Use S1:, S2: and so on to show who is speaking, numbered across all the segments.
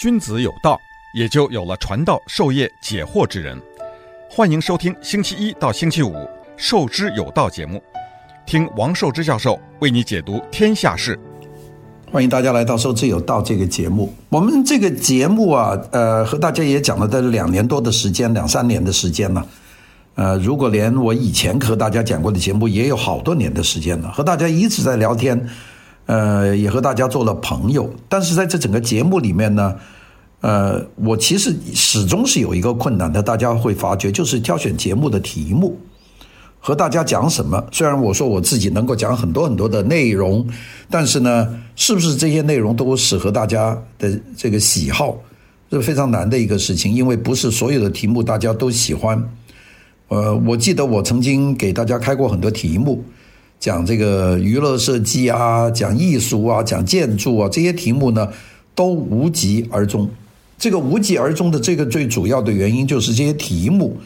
S1: 君子有道，也就有了传道授业解惑之人。欢迎收听星期一到星期五《授之有道》节目，听王寿之教授为你解读天下事。
S2: 欢迎大家来到《授之有道》这个节目。我们这个节目啊，呃，和大家也讲了在两年多的时间，两三年的时间了。呃，如果连我以前和大家讲过的节目，也有好多年的时间了，和大家一直在聊天。呃，也和大家做了朋友，但是在这整个节目里面呢，呃，我其实始终是有一个困难的，大家会发觉，就是挑选节目的题目，和大家讲什么。虽然我说我自己能够讲很多很多的内容，但是呢，是不是这些内容都适合大家的这个喜好，是非常难的一个事情，因为不是所有的题目大家都喜欢。呃，我记得我曾经给大家开过很多题目。讲这个娱乐设计啊，讲艺术啊，讲建筑啊，这些题目呢，都无疾而终。这个无疾而终的这个最主要的原因就是这些题目，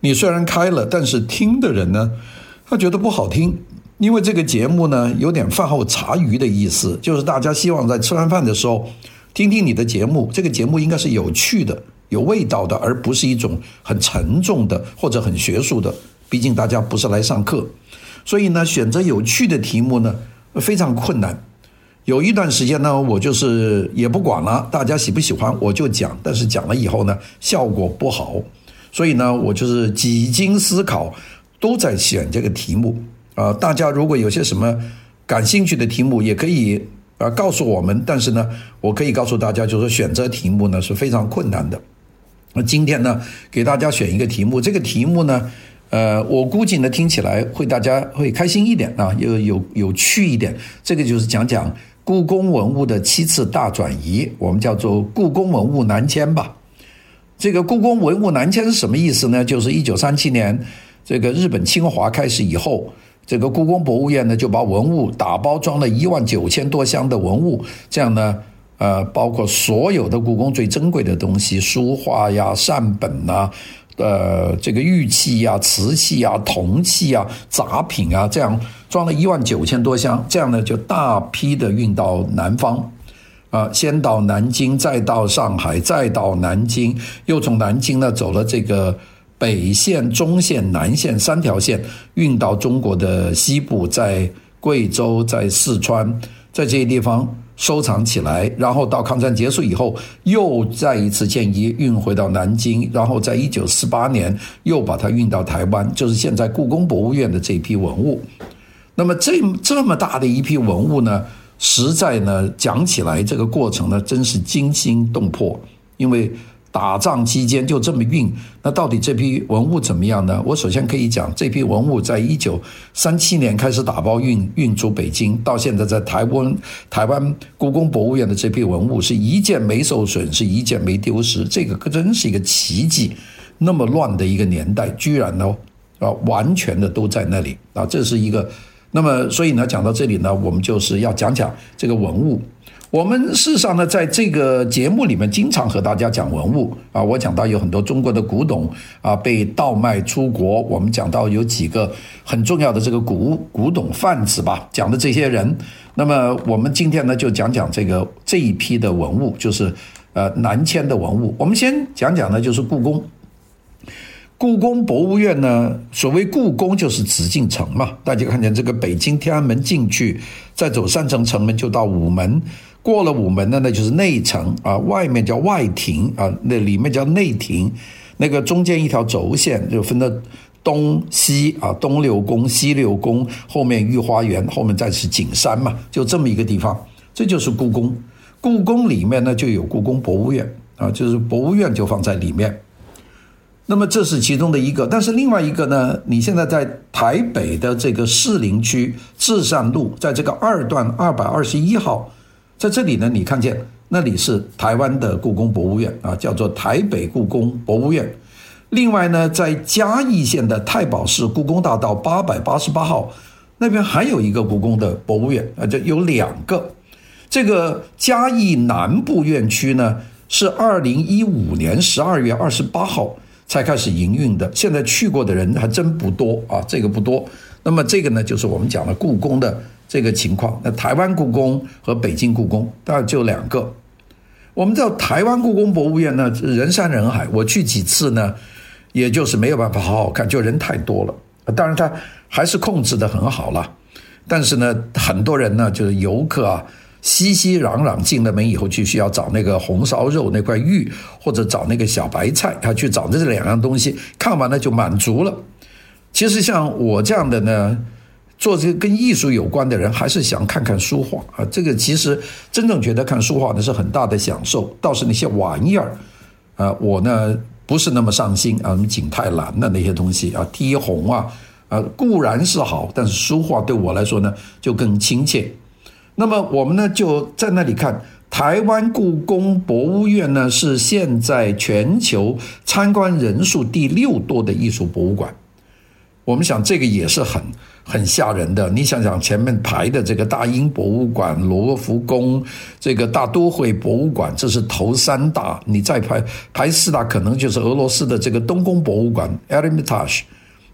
S2: 你虽然开了，但是听的人呢，他觉得不好听，因为这个节目呢，有点饭后茶余的意思，就是大家希望在吃完饭的时候听听你的节目。这个节目应该是有趣的、有味道的，而不是一种很沉重的或者很学术的。毕竟大家不是来上课。所以呢，选择有趣的题目呢，非常困难。有一段时间呢，我就是也不管了，大家喜不喜欢我就讲。但是讲了以后呢，效果不好。所以呢，我就是几经思考，都在选这个题目啊。大家如果有些什么感兴趣的题目，也可以啊告诉我们。但是呢，我可以告诉大家，就是选择题目呢是非常困难的。那今天呢，给大家选一个题目，这个题目呢。呃，我估计呢，听起来会大家会开心一点啊，又有有，有趣一点。这个就是讲讲故宫文物的七次大转移，我们叫做故宫文物南迁吧。这个故宫文物南迁是什么意思呢？就是一九三七年这个日本侵华开始以后，这个故宫博物院呢就把文物打包装了一万九千多箱的文物，这样呢，呃，包括所有的故宫最珍贵的东西，书画呀、善本呐。呃，这个玉器呀、瓷器呀、铜器呀、杂品啊，这样装了一万九千多箱，这样呢就大批的运到南方，啊、先到南京，再到上海，再到南京，又从南京呢走了这个北线、中线、南线三条线，运到中国的西部，在贵州、在四川，在这些地方。收藏起来，然后到抗战结束以后，又再一次迁移运回到南京，然后在一九四八年又把它运到台湾，就是现在故宫博物院的这批文物。那么这这么大的一批文物呢，实在呢讲起来这个过程呢，真是惊心动魄，因为。打仗期间就这么运，那到底这批文物怎么样呢？我首先可以讲，这批文物在一九三七年开始打包运运出北京，到现在在台湾台湾故宫博物院的这批文物是一件没受损，是一件没丢失，这个可真是一个奇迹。那么乱的一个年代，居然呢啊完全的都在那里啊，这是一个。那么所以呢，讲到这里呢，我们就是要讲讲这个文物。我们事实上呢，在这个节目里面，经常和大家讲文物啊。我讲到有很多中国的古董啊被盗卖出国，我们讲到有几个很重要的这个古古董贩子吧，讲的这些人。那么我们今天呢，就讲讲这个这一批的文物，就是呃南迁的文物。我们先讲讲呢，就是故宫。故宫博物院呢，所谓故宫就是紫禁城嘛。大家看见这个北京天安门进去，再走三层城门就到午门。过了午门呢，那就是内城啊，外面叫外庭啊，那里面叫内庭。那个中间一条轴线就分的东西啊，东六宫、西六宫，后面御花园，后面再是景山嘛，就这么一个地方，这就是故宫。故宫里面呢就有故宫博物院啊，就是博物院就放在里面。那么这是其中的一个，但是另外一个呢，你现在在台北的这个士林区至善路，在这个二段二百二十一号。在这里呢，你看见那里是台湾的故宫博物院啊，叫做台北故宫博物院。另外呢，在嘉义县的太保市故宫大道八百八十八号那边还有一个故宫的博物院啊，这有两个。这个嘉义南部院区呢，是二零一五年十二月二十八号才开始营运的，现在去过的人还真不多啊，这个不多。那么这个呢，就是我们讲的故宫的。这个情况，那台湾故宫和北京故宫大概就两个。我们知道台湾故宫博物院呢，人山人海，我去几次呢，也就是没有办法好好看，就人太多了。当然，它还是控制得很好了，但是呢，很多人呢，就是游客啊，熙熙攘攘进了门以后，就需要找那个红烧肉那块玉，或者找那个小白菜，他去找这两样东西，看完了就满足了。其实像我这样的呢，做这个跟艺术有关的人，还是想看看书画啊。这个其实真正觉得看书画呢是很大的享受，倒是那些玩意儿，啊，我呢。不是那么上心啊，什么景泰蓝的那些东西啊，贴红啊，啊固然是好，但是书画对我来说呢就更亲切。那么我们呢就在那里看，台湾故宫博物院呢是现在全球参观人数第六多的艺术博物馆。我们想这个也是很很吓人的。你想想前面排的这个大英博物馆、罗浮宫、这个大都会博物馆，这是头三大。你再排排四大，可能就是俄罗斯的这个东宫博物馆 （Eremitage），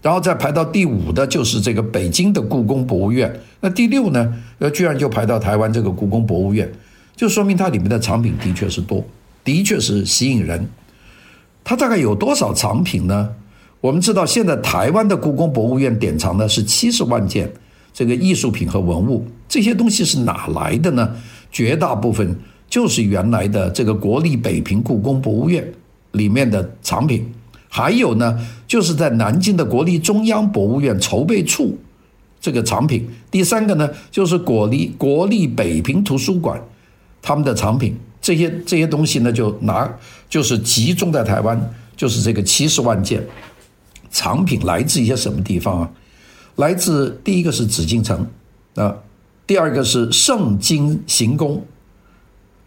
S2: 然后再排到第五的，就是这个北京的故宫博物院。那第六呢？呃，居然就排到台湾这个故宫博物院，就说明它里面的藏品的确是多，的确是吸引人。它大概有多少藏品呢？我们知道，现在台湾的故宫博物院典藏的是七十万件这个艺术品和文物，这些东西是哪来的呢？绝大部分就是原来的这个国立北平故宫博物院里面的藏品，还有呢，就是在南京的国立中央博物院筹备处这个藏品。第三个呢，就是国立国立北平图书馆他们的藏品，这些这些东西呢，就拿就是集中在台湾，就是这个七十万件。藏品来自一些什么地方啊？来自第一个是紫禁城啊，第二个是盛京行宫，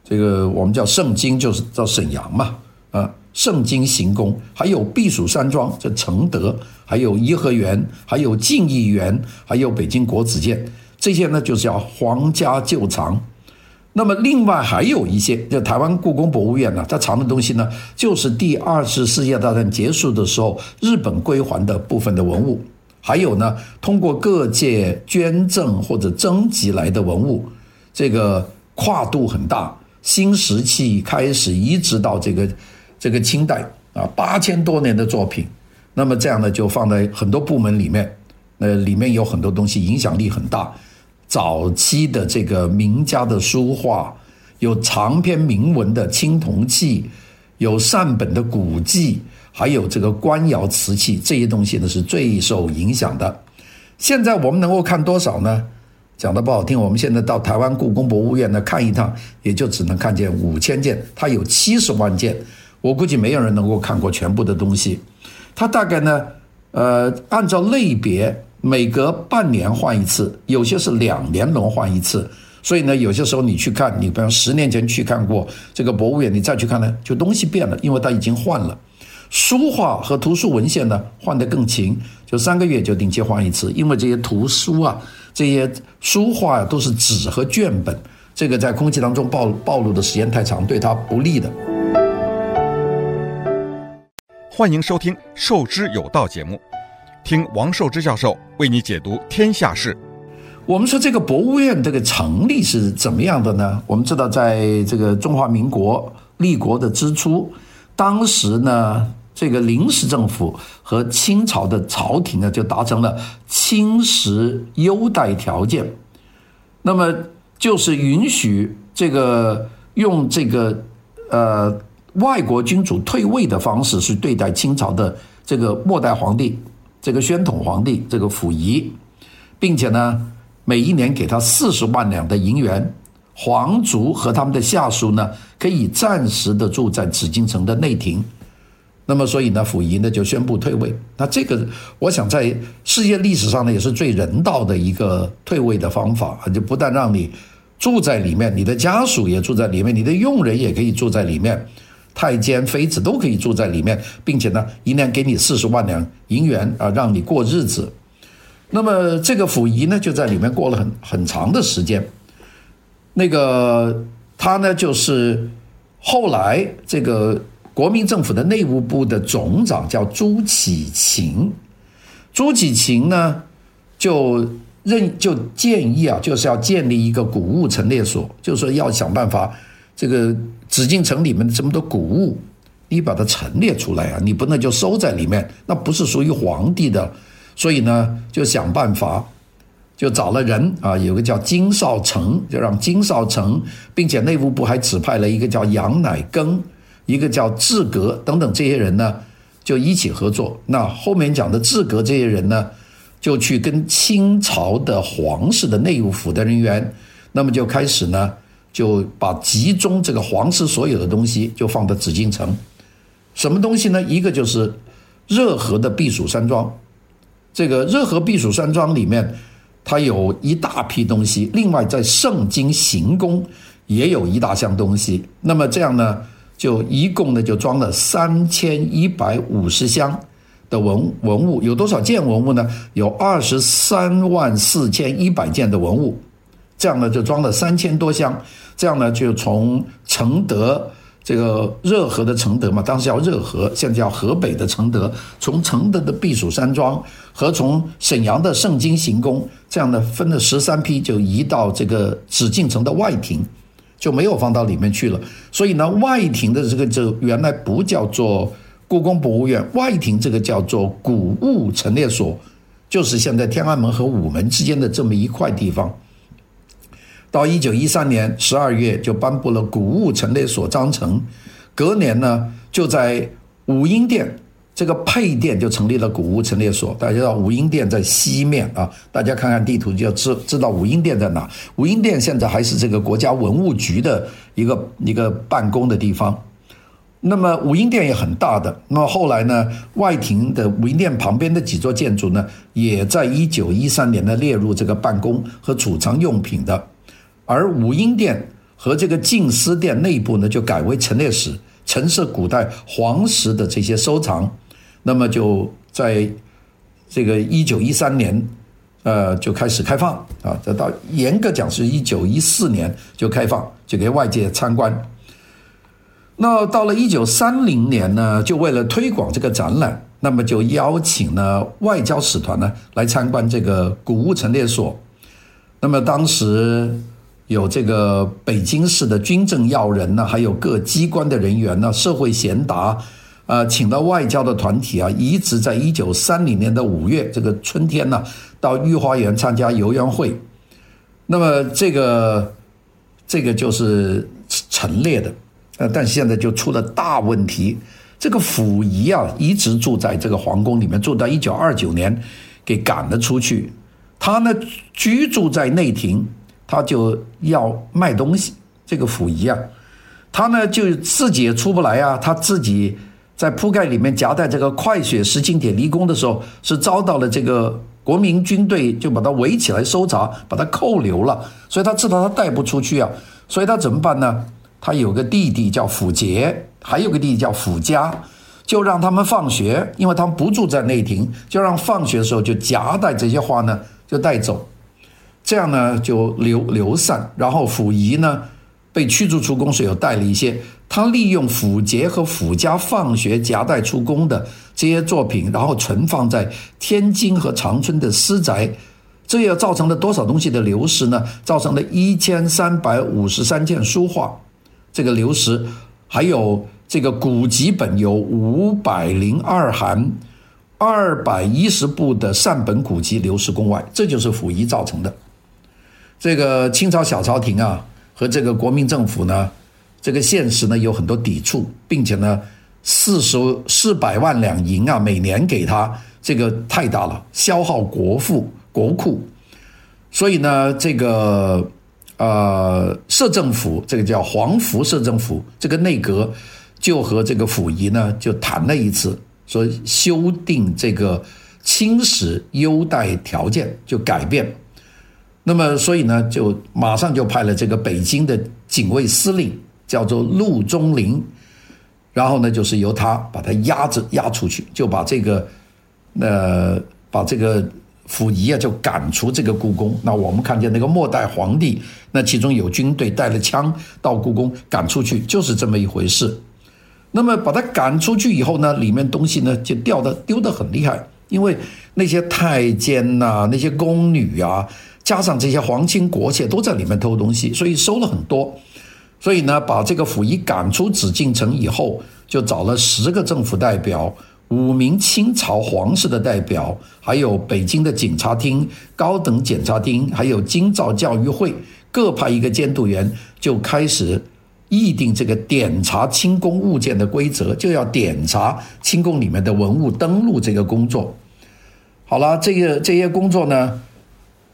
S2: 这个我们叫盛京，就是叫沈阳嘛啊。盛京行宫，还有避暑山庄，这承德，还有颐和园，还有静义园，还有北京国子监，这些呢就是叫皇家旧藏。那么另外还有一些，就台湾故宫博物院呢，它藏的东西呢，就是第二次世界大战结束的时候日本归还的部分的文物，还有呢，通过各界捐赠或者征集来的文物，这个跨度很大，新石器开始移植到这个这个清代啊，八千多年的作品，那么这样呢，就放在很多部门里面，那里面有很多东西影响力很大。早期的这个名家的书画，有长篇铭文的青铜器，有善本的古迹，还有这个官窑瓷器，这些东西呢是最受影响的。现在我们能够看多少呢？讲得不好听，我们现在到台湾故宫博物院呢看一趟，也就只能看见五千件，它有七十万件，我估计没有人能够看过全部的东西。它大概呢，呃，按照类别。每隔半年换一次，有些是两年轮换一次，所以呢，有些时候你去看，你比方十年前去看过这个博物院，你再去看呢，就东西变了，因为它已经换了。书画和图书文献呢，换得更勤，就三个月就定期换一次，因为这些图书啊，这些书画啊，都是纸和绢本，这个在空气当中暴暴露的时间太长，对它不利的。
S1: 欢迎收听《授之有道》节目。听王寿之教授为你解读天下事。
S2: 我们说这个博物院这个成立是怎么样的呢？我们知道，在这个中华民国立国的之初，当时呢，这个临时政府和清朝的朝廷呢就达成了亲实优待条件，那么就是允许这个用这个呃外国君主退位的方式去对待清朝的这个末代皇帝。这个宣统皇帝这个溥仪，并且呢，每一年给他四十万两的银元，皇族和他们的下属呢，可以暂时的住在紫禁城的内廷。那么，所以呢，溥仪呢就宣布退位。那这个，我想在世界历史上呢，也是最人道的一个退位的方法，就不但让你住在里面，你的家属也住在里面，你的佣人也可以住在里面。太监、妃子都可以住在里面，并且呢，一年给你四十万两银元啊，让你过日子。那么这个溥仪呢，就在里面过了很很长的时间。那个他呢，就是后来这个国民政府的内务部的总长叫朱启晴。朱启晴呢，就认就建议啊，就是要建立一个古物陈列所，就是说要想办法。这个紫禁城里面的这么多古物，你把它陈列出来啊，你不能就收在里面，那不是属于皇帝的。所以呢，就想办法，就找了人啊，有个叫金少成，就让金少成，并且内务部还指派了一个叫杨乃庚，一个叫志格等等这些人呢，就一起合作。那后面讲的志格这些人呢，就去跟清朝的皇室的内务府的人员，那么就开始呢，就把集中这个皇室所有的东西就放到紫禁城。什么东西呢？一个就是热河的避暑山庄。这个热河避暑山庄里面，它有一大批东西。另外，在盛京行宫也有一大箱东西。那么这样呢，就一共呢就装了三千一百五十箱的文文物。有多少件文物呢？有二十三万四千一百件的文物。这样呢就装了三千多箱。这样呢就从承德。这个热河的承德嘛，当时叫热河，现在叫河北的承德。从承德的避暑山庄和从沈阳的盛京行宫，这样呢分了十三批，就移到这个紫禁城的外廷，就没有放到里面去了。所以呢，外廷的这个就原来不叫做故宫博物院，外廷这个叫做古物陈列所，就是现在天安门和午门之间的这么一块地方。到一九一三年十二月就颁布了古物陈列所章程，隔年呢就在武英殿这个配殿就成立了古物陈列所。大家知道武英殿在西面啊，大家看看地图就知知道武英殿在哪。武英殿现在还是这个国家文物局的一个一个办公的地方。那么武英殿也很大的。那么后来呢，外廷的武英殿旁边的几座建筑呢，也在一九一三年呢列入这个办公和储藏用品的。而武英殿和这个静思殿内部呢，就改为陈列室，陈设古代皇室的这些收藏。那么就在这个一九一三年，呃，就开始开放啊。这到严格讲是一九一四年就开放，就给外界参观。那到了一九三零年呢，就为了推广这个展览，那么就邀请了外交使团呢来参观这个古物陈列所。那么当时。有这个北京市的军政要人呢，还有各机关的人员呢，社会贤达，呃，请到外交的团体啊，一直在一九三零年的五月这个春天呢，到御花园参加游园会。那么这个这个就是陈列的，呃，但现在就出了大问题，这个溥仪啊，一直住在这个皇宫里面，住到一九二九年，给赶了出去。他呢，居住在内廷。他就要卖东西，这个溥仪啊，他呢就自己也出不来啊，他自己在铺盖里面夹带这个快雪时晴帖离宫的时候，是遭到了这个国民军队就把他围起来搜查，把他扣留了，所以他知道他带不出去啊，所以他怎么办呢？他有个弟弟叫溥杰，还有个弟弟叫溥嘉，就让他们放学，因为他们不住在内廷，就让放学的时候就夹带这些话呢就带走。这样呢，就流流散，然后溥仪呢被驱逐出宫，时有带了一些。他利用溥杰和溥嘉放学夹带出宫的这些作品，然后存放在天津和长春的私宅，这又造成了多少东西的流失呢？造成了一千三百五十三件书画这个流失，还有这个古籍本有五百零二函，二百一十部的善本古籍流失宫外，这就是溥仪造成的。这个清朝小朝廷啊，和这个国民政府呢，这个现实呢有很多抵触，并且呢，四十四百万两银啊，每年给他，这个太大了，消耗国库国库，所以呢，这个呃，摄政府这个叫黄福摄政府这个内阁就和这个溥仪呢就谈了一次，说修订这个清史优待条件，就改变。那么，所以呢，就马上就派了这个北京的警卫司令，叫做陆中麟，然后呢，就是由他把他押着押出去，就把这个，呃，把这个溥仪啊，就赶出这个故宫。那我们看见那个末代皇帝，那其中有军队带了枪到故宫赶出去，就是这么一回事。那么把他赶出去以后呢，里面东西呢就掉的丢得很厉害，因为那些太监呐、那些宫女啊。加上这些皇亲国戚都在里面偷东西，所以收了很多。所以呢，把这个溥仪赶出紫禁城以后，就找了十个政府代表，五名清朝皇室的代表，还有北京的警察厅、高等检察厅，还有京兆教育会，各派一个监督员，就开始议定这个点查清宫物件的规则，就要点查清宫里面的文物登录这个工作。好了，这个这些工作呢，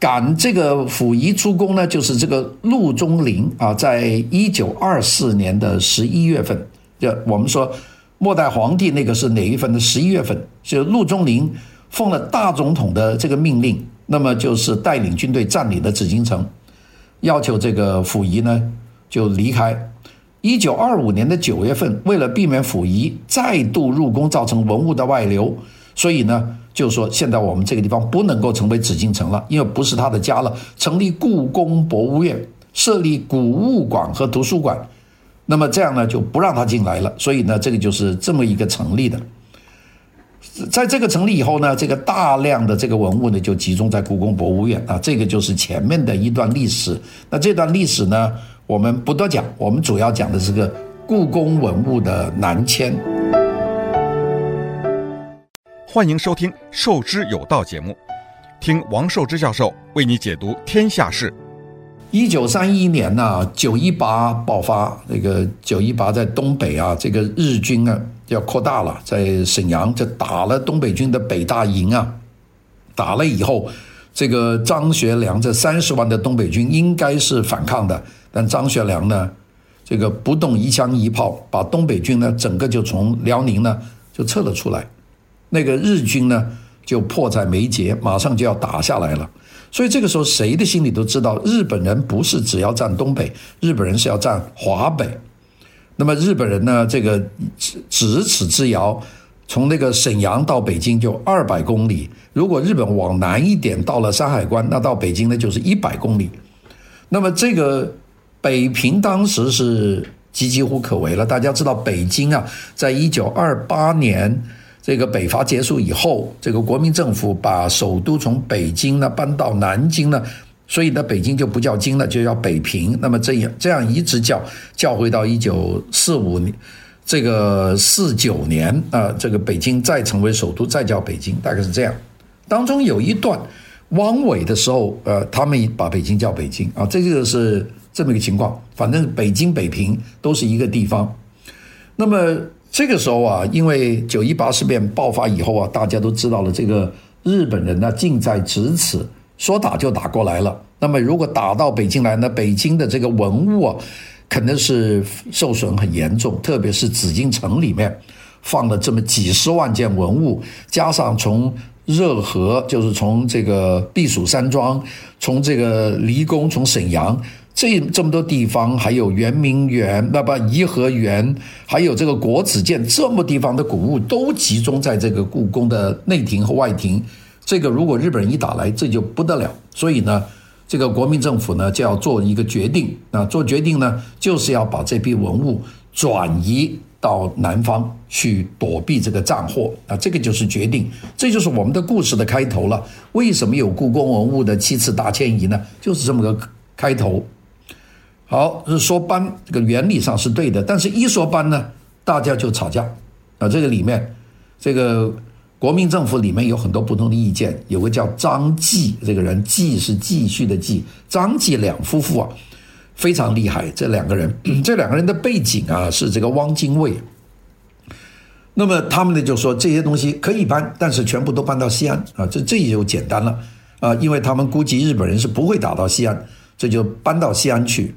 S2: 赶这个溥仪出宫呢，就是这个陆中麟啊，在一九二四年的十一月份，就我们说。末代皇帝那个是哪一份的？十一月份，就陆中麟奉了大总统的这个命令，那么就是带领军队占领了紫禁城，要求这个溥仪呢就离开。一九二五年的九月份，为了避免溥仪再度入宫造成文物的外流，所以呢就是说现在我们这个地方不能够成为紫禁城了，因为不是他的家了，成立故宫博物院，设立古物馆和图书馆。那么这样呢，就不让他进来了。所以呢，这个就是这么一个成立的。在这个成立以后呢，这个大量的这个文物呢，就集中在故宫博物院啊。这个就是前面的一段历史。那这段历史呢，我们不多讲，我们主要讲的是个故宫文物的南迁。
S1: 欢迎收听《受之有道》节目，听王寿之教授为你解读天下事。
S2: 一九三一年呐、啊，九一八爆发，那个九一八在东北啊，这个日军啊要扩大了，在沈阳就打了东北军的北大营啊，打了以后，这个张学良这三十万的东北军应该是反抗的，但张学良呢，这个不动一枪一炮，把东北军呢整个就从辽宁呢就撤了出来，那个日军呢就迫在眉睫，马上就要打下来了。所以这个时候，谁的心里都知道，日本人不是只要占东北，日本人是要占华北。那么日本人呢，这个咫尺之遥，从那个沈阳到北京就二百公里。如果日本往南一点，到了山海关，那到北京呢就是一百公里。那么这个北平当时是岌岌乎可危了。大家知道，北京啊，在一九二八年。这个北伐结束以后，这个国民政府把首都从北京呢搬到南京呢，所以呢北京就不叫京了，就叫北平。那么这样这样一直叫叫回到一九四五年，这个四九年啊，这个北京再成为首都，再叫北京，大概是这样。当中有一段汪伪的时候，呃，他们把北京叫北京啊，这个是这么一个情况。反正北京、北平都是一个地方。那么。这个时候啊，因为九一八事变爆发以后啊，大家都知道了，这个日本人呢近在咫尺，说打就打过来了。那么如果打到北京来呢，北京的这个文物啊，肯定是受损很严重，特别是紫禁城里面放了这么几十万件文物，加上从热河，就是从这个避暑山庄，从这个离宫，从沈阳。这这么多地方，还有圆明园，那不颐和园，还有这个国子监，这么地方的古物都集中在这个故宫的内廷和外廷。这个如果日本人一打来，这就不得了。所以呢，这个国民政府呢就要做一个决定啊，做决定呢就是要把这批文物转移到南方去躲避这个战祸啊，这个就是决定，这就是我们的故事的开头了。为什么有故宫文物的七次大迁移呢？就是这么个开头。好，是说搬这个原理上是对的，但是一说搬呢，大家就吵架啊。这个里面，这个国民政府里面有很多不同的意见。有个叫张继这个人，继是继续的继，张继两夫妇啊，非常厉害。这两个人，这两个人的背景啊是这个汪精卫。那么他们呢就说这些东西可以搬，但是全部都搬到西安啊，这这也就简单了啊，因为他们估计日本人是不会打到西安，这就搬到西安去。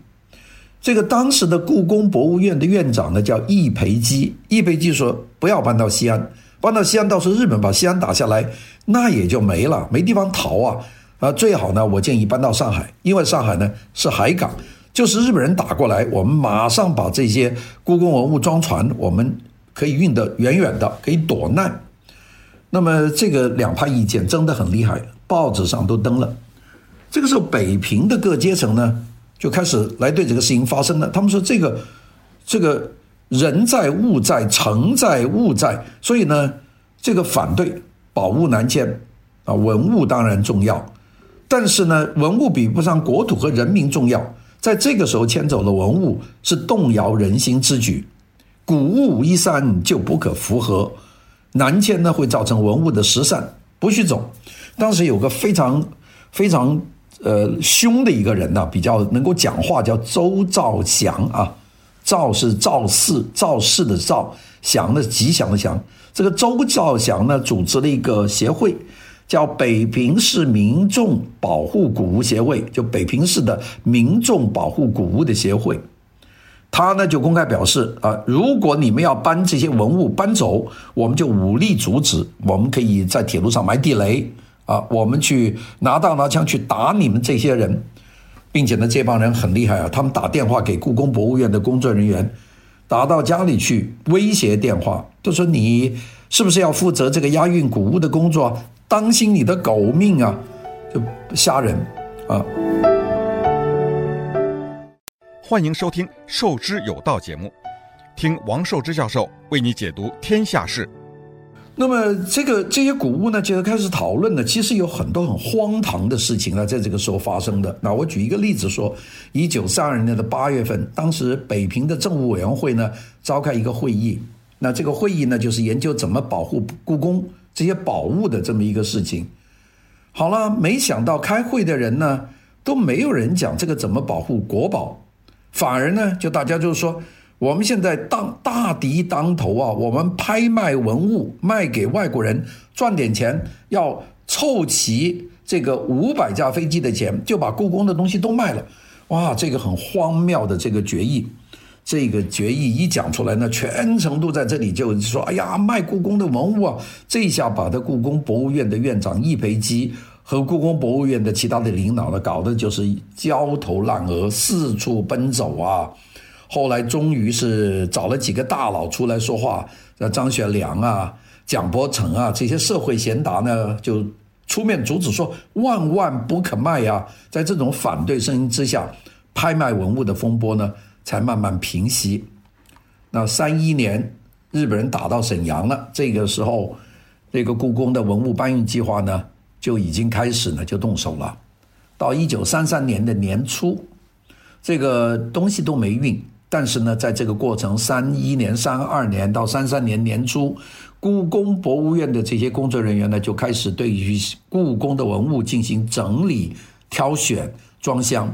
S2: 这个当时的故宫博物院的院长呢，叫易培基。易培基说：“不要搬到西安，搬到西安，到时候日本把西安打下来，那也就没了，没地方逃啊！啊，最好呢，我建议搬到上海，因为上海呢是海港，就是日本人打过来，我们马上把这些故宫文物装船，我们可以运得远远的，可以躲难。那么这个两派意见争得很厉害，报纸上都登了。这个时候，北平的各阶层呢，就开始来对这个事情发声了。他们说：“这个，这个人在物在，城在物在，所以呢，这个反对宝物南迁啊，文物当然重要，但是呢，文物比不上国土和人民重要。在这个时候迁走了文物，是动摇人心之举。古物一删就不可复合，南迁呢会造成文物的失散，不许走。当时有个非常非常呃凶的一个人呢、比较能够讲话，叫周兆祥啊。兆是赵氏，赵氏的兆，祥的吉祥的祥。这个周兆祥呢，组织了一个协会，叫北平市民众保护古物协会，就北平市的民众保护古物的协会。他呢就公开表示啊，如果你们要搬这些文物搬走，我们就武力阻止。我们可以在铁路上埋地雷啊，我们去拿刀拿枪去打你们这些人，并且呢，这帮人很厉害啊，他们打电话给故宫博物院的工作人员，打到家里去威胁电话，就说你是不是要负责这个押运古物的工作？当心你的狗命啊！就吓人啊！
S1: 欢迎收听《受之有道》节目，听王寿之教授为你解读天下事。
S2: 那么，这个这些古物呢，就要开始讨论呢。其实有很多很荒唐的事情呢，在这个时候发生的。那我举一个例子说，一九三二年的八月份，当时北平的政务委员会呢召开一个会议，那这个会议呢就是研究怎么保护故宫这些宝物的这么一个事情。好了，没想到开会的人呢都没有人讲这个怎么保护国宝。反而呢，就大家就是说，我们现在当大敌当头啊，我们拍卖文物卖给外国人赚点钱，要凑齐这个五百架飞机的钱，就把故宫的东西都卖了。哇，这个很荒谬的这个决议，这个决议一讲出来呢，全程都在这里就说，哎呀，卖故宫的文物啊，这一下把这故宫博物院的院长易培基。和故宫博物院的其他的领导呢，搞得就是焦头烂额，四处奔走啊。后来终于是找了几个大佬出来说话，像张学良啊、蒋伯成啊这些社会贤达呢，就出面阻止说万万不可卖呀。在这种反对声音之下，拍卖文物的风波呢才慢慢平息。那三一年，日本人打到沈阳了，这个时候，这个故宫的文物搬运计划呢，就已经开始呢，就动手了。到一九三三年的年初，这个东西都没运。但是呢，在这个过程，三一年、三二年到三三年年初，故宫博物院的这些工作人员呢，就开始对于故宫的文物进行整理、挑选、装箱。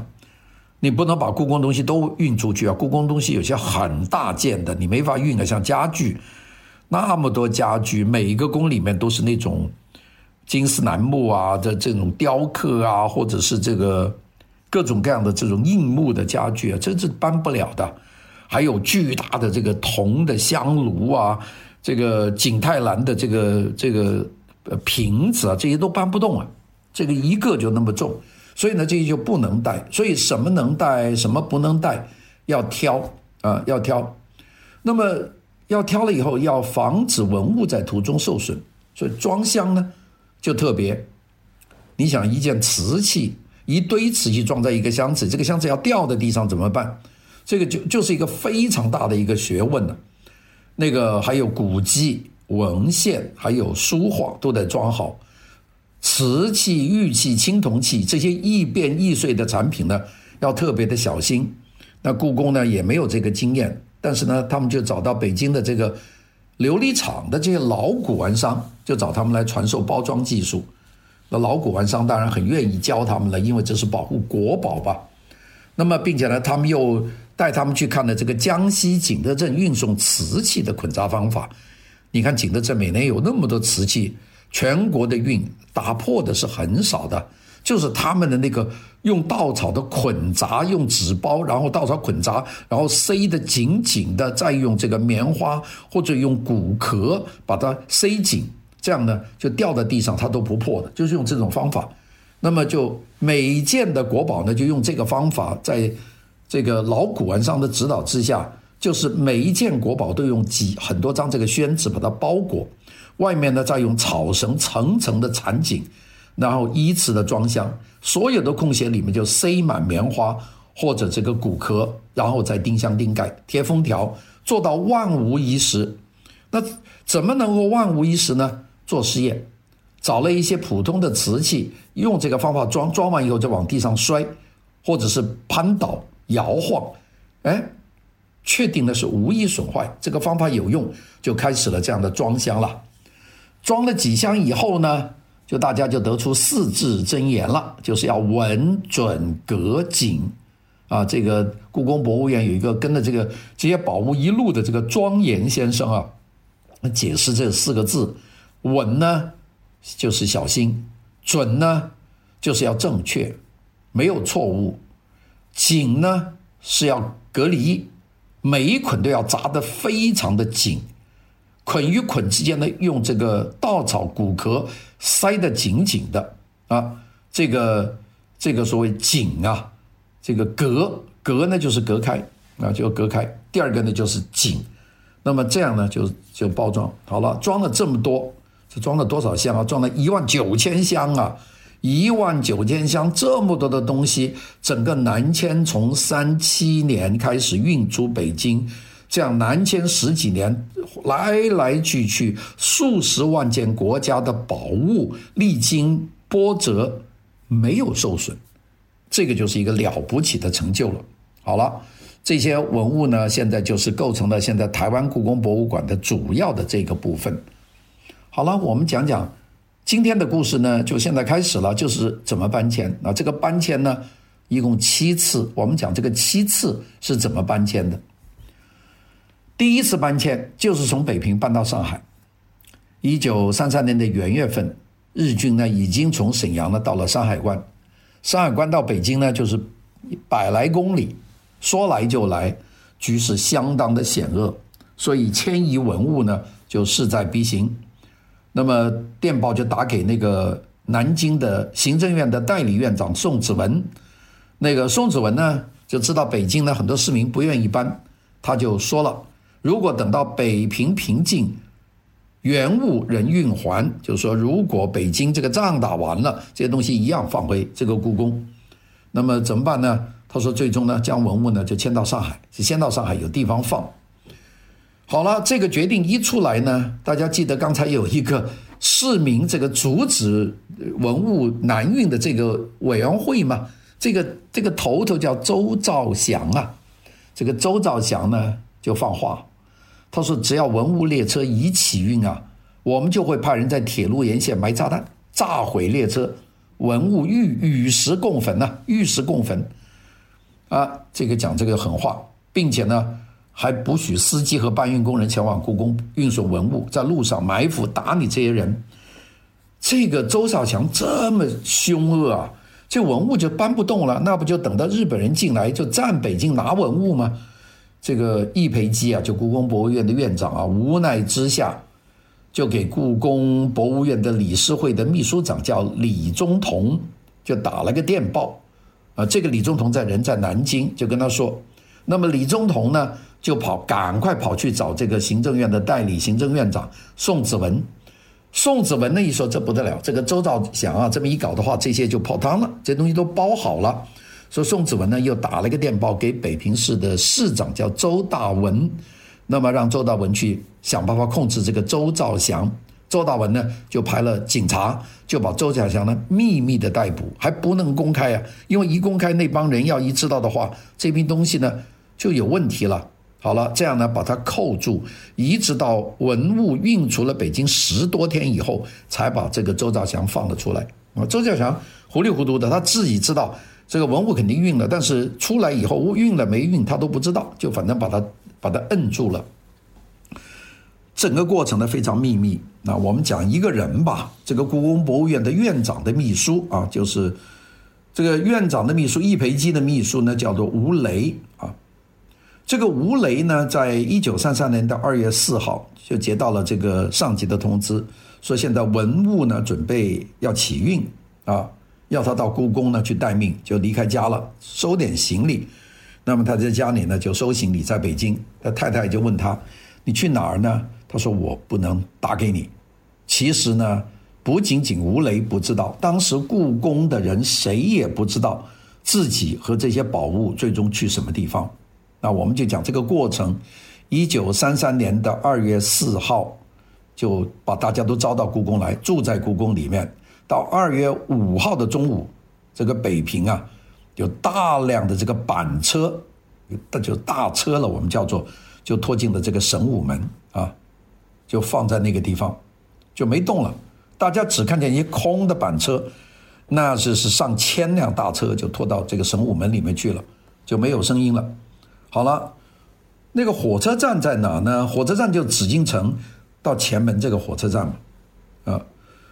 S2: 你不能把故宫东西都运出去啊！故宫东西有些很大件的，你没法运的。像家具，那么多家具，每一个宫里面都是那种。金丝楠木啊的这种雕刻啊，或者是这个各种各样的这种硬木的家具啊，这是搬不了的。还有巨大的这个铜的香炉啊，这个景泰蓝的这个这个瓶子啊，这些都搬不动啊。这个一个就那么重，所以呢，这些就不能带。所以什么能带，什么不能带，要挑啊，要挑。那么要挑了以后，要防止文物在途中受损，所以装箱呢。就特别，你想一件瓷器，一堆瓷器装在一个箱子，这个箱子要掉在地上怎么办？这个就就是一个非常大的一个学问了。那个还有古籍、文献，还有书画都得装好。瓷器、玉器、青铜器这些易变易碎的产品呢，要特别的小心。那故宫呢也没有这个经验，但是呢，他们就找到北京的这个。琉璃厂的这些老古玩商就找他们来传授包装技术，那老古玩商当然很愿意教他们了，因为这是保护国宝吧。那么，并且呢，他们又带他们去看了这个江西景德镇运送瓷器的捆扎方法。你看景德镇每年有那么多瓷器，全国的运打破的是很少的。就是他们的那个用稻草的捆扎，用纸包，然后稻草捆扎，然后塞得紧紧的，再用这个棉花或者用骨壳把它塞紧，这样呢就掉在地上它都不破的，就是用这种方法。那么就每一件的国宝呢，就用这个方法，在这个老古玩商的指导之下，就是每一件国宝都用几很多张这个宣纸把它包裹，外面呢再用草绳层层的缠紧。然后依次的装箱，所有的空隙里面就塞满棉花或者这个骨壳，然后再钉箱钉盖、贴封条，做到万无一失。那怎么能够万无一失呢？做实验，找了一些普通的瓷器，用这个方法装，装完以后再往地上摔，或者是攀倒，摇晃，哎，确定的是无一损坏，这个方法有用，就开始了这样的装箱了。装了几箱以后呢，就大家就得出四字真言了，就是要稳准格谨啊。这个故宫博物院有一个跟着这个这些宝物一路的这个庄严先生啊，解释这四个字：稳呢就是小心，准呢就是要正确，没有错误；紧呢是要隔离，每一捆都要扎得非常的紧。捆与捆之间呢，用这个稻草骨壳塞得紧紧的啊，这个这个所谓紧啊，这个隔隔呢就是隔开啊，就隔开。第二个呢就是紧，那么这样呢就就包装好了，装了这么多，装了多少箱啊？装了一万九千箱啊，一万九千箱这么多的东西，整个南迁从三七年开始运出北京。这样南迁十几年，来来去去数十万件国家的宝物，历经波折，没有受损，这个就是一个了不起的成就了。好了，这些文物呢，现在就是构成了现在台湾故宫博物馆的主要的这个部分。好了，我们讲讲今天的故事呢，就现在开始了，就是怎么搬迁。那这个搬迁呢，一共七次，我们讲这个七次是怎么搬迁的。第一次搬迁就是从北平搬到上海。一九三三年的元月份，日军呢已经从沈阳呢到了山海关，山海关到北京呢就是百来公里，说来就来，局势相当的险恶，所以迁移文物呢就势在必行。那么电报就打给那个南京的行政院的代理院长宋子文，那个宋子文呢就知道北京呢很多市民不愿意搬，他就说了。如果等到北平平静，原物人运还，就是说，如果北京这个仗打完了，这些东西一样放回这个故宫，那么怎么办呢？他说，最终呢，将文物呢就迁到上海，就先到上海有地方放。好了，这个决定一出来呢，大家记得刚才有一个市民这个阻止文物南运的这个委员会嘛，这个这个头头叫周兆祥啊，这个周兆祥呢就放话。他说：“只要文物列车一起运啊，我们就会派人在铁路沿线埋炸弹，炸毁列车，文物与与石共焚呐，与石共焚。啊，这个讲这个狠话，并且呢，还不许司机和搬运工人前往故宫运送文物，在路上埋伏打你这些人。这个周少强这么凶恶啊，这文物就搬不动了，那不就等到日本人进来就占北京拿文物吗？”这个易培基啊，就故宫博物院的院长啊，无奈之下，就给故宫博物院的理事会的秘书长叫李宗同，就打了个电报，啊，这个李宗同在人在南京，就跟他说，那么李宗同呢，就跑赶快跑去找这个行政院的代理行政院长宋子文，宋子文呢一说这不得了，这个周兆祥啊这么一搞的话，这些就泡汤了，这东西都包好了。说宋子文呢，又打了一个电报给北平市的市长，叫周大文，那么让周大文去想办法控制这个周兆祥。周大文呢，就派了警察，就把周兆祥呢秘密的逮捕，还不能公开啊，因为一公开，那帮人要一知道的话，这批东西呢就有问题了。好了，这样呢把它扣住，一直到文物运出了北京十多天以后，才把这个周兆祥放了出来。啊，周兆祥糊里糊涂的，他自己知道。这个文物肯定运了，但是出来以后运了没运，他都不知道，就反正把他把他摁住了。整个过程呢非常秘密。那我们讲一个人吧，这个故宫博物院的院长的秘书啊，就是这个院长的秘书易培基的秘书呢，叫做吴雷啊。这个吴雷呢，在一九三三年的二月四号就接到了这个上级的通知，说现在文物呢准备要起运啊。要他到故宫呢去待命，就离开家了，收点行李。那么他在家里呢就收行李，在北京。他太太就问他：“你去哪儿呢？”他说：“我不能打给你。”其实呢，不仅仅吴雷不知道，当时故宫的人谁也不知道自己和这些宝物最终去什么地方。那我们就讲这个过程：一九三三年的二月四号，就把大家都招到故宫来，住在故宫里面。到二月五号的中午，这个北平啊，有大量的这个板车，那就大车了，我们叫做就拖进了这个神武门啊，就放在那个地方，就没动了。大家只看见一空的板车，那是是上千辆大车就拖到这个神武门里面去了，就没有声音了。好了，那个火车站在哪呢？火车站就紫禁城到前门这个火车站嘛，啊。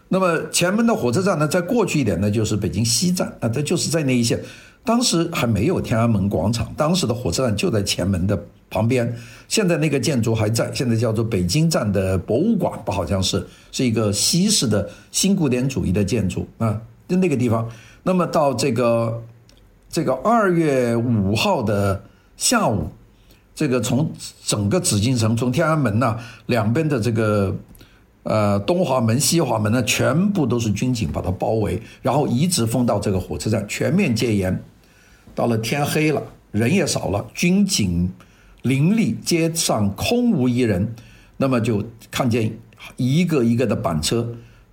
S2: 那么前门的火车站呢，再过去一点呢，就是北京西站啊，它就是在那一线。当时还没有天安门广场，当时的火车站就在前门的旁边。现在那个建筑还在，现在叫做北京站的博物馆，吧好像是是一个西式的新古典主义的建筑啊，就那个地方。那么到这个这个二月五号的下午，这个从整个紫禁城，从天安门呐两边的这个。呃，东华门、西华门呢，全部都是军警把它包围，然后一直封到这个火车站，全面戒严。到了天黑了，人也少了，军警林立，街上空无一人。那么就看见一个一个的板车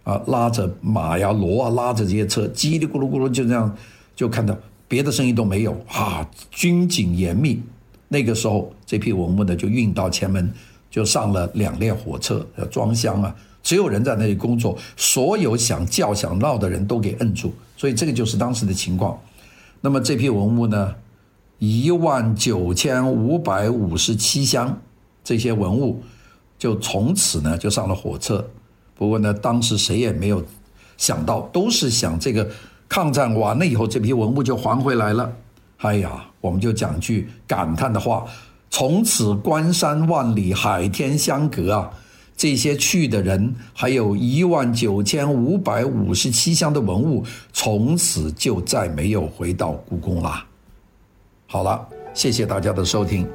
S2: 啊，拉着马呀、骡啊，拉着这些车，叽里咕噜咕噜就这样，就看到别的声音都没有啊，军警严密。那个时候，这批文物呢就运到前门。就上了两列火车，要装箱啊！只有人在那里工作，所有想叫想闹的人都给摁住，所以这个就是当时的情况。那么这批文物呢，一万九千五百五十七箱，这些文物就从此呢就上了火车。不过呢，当时谁也没有想到，都是想这个抗战完了以后，这批文物就还回来了。哎呀，我们就讲句感叹的话。从此关山万里，海天相隔啊！这些去的人，还有一万九千五百五十七箱的文物，从此就再没有回到故宫了。好了，谢谢大家的收听。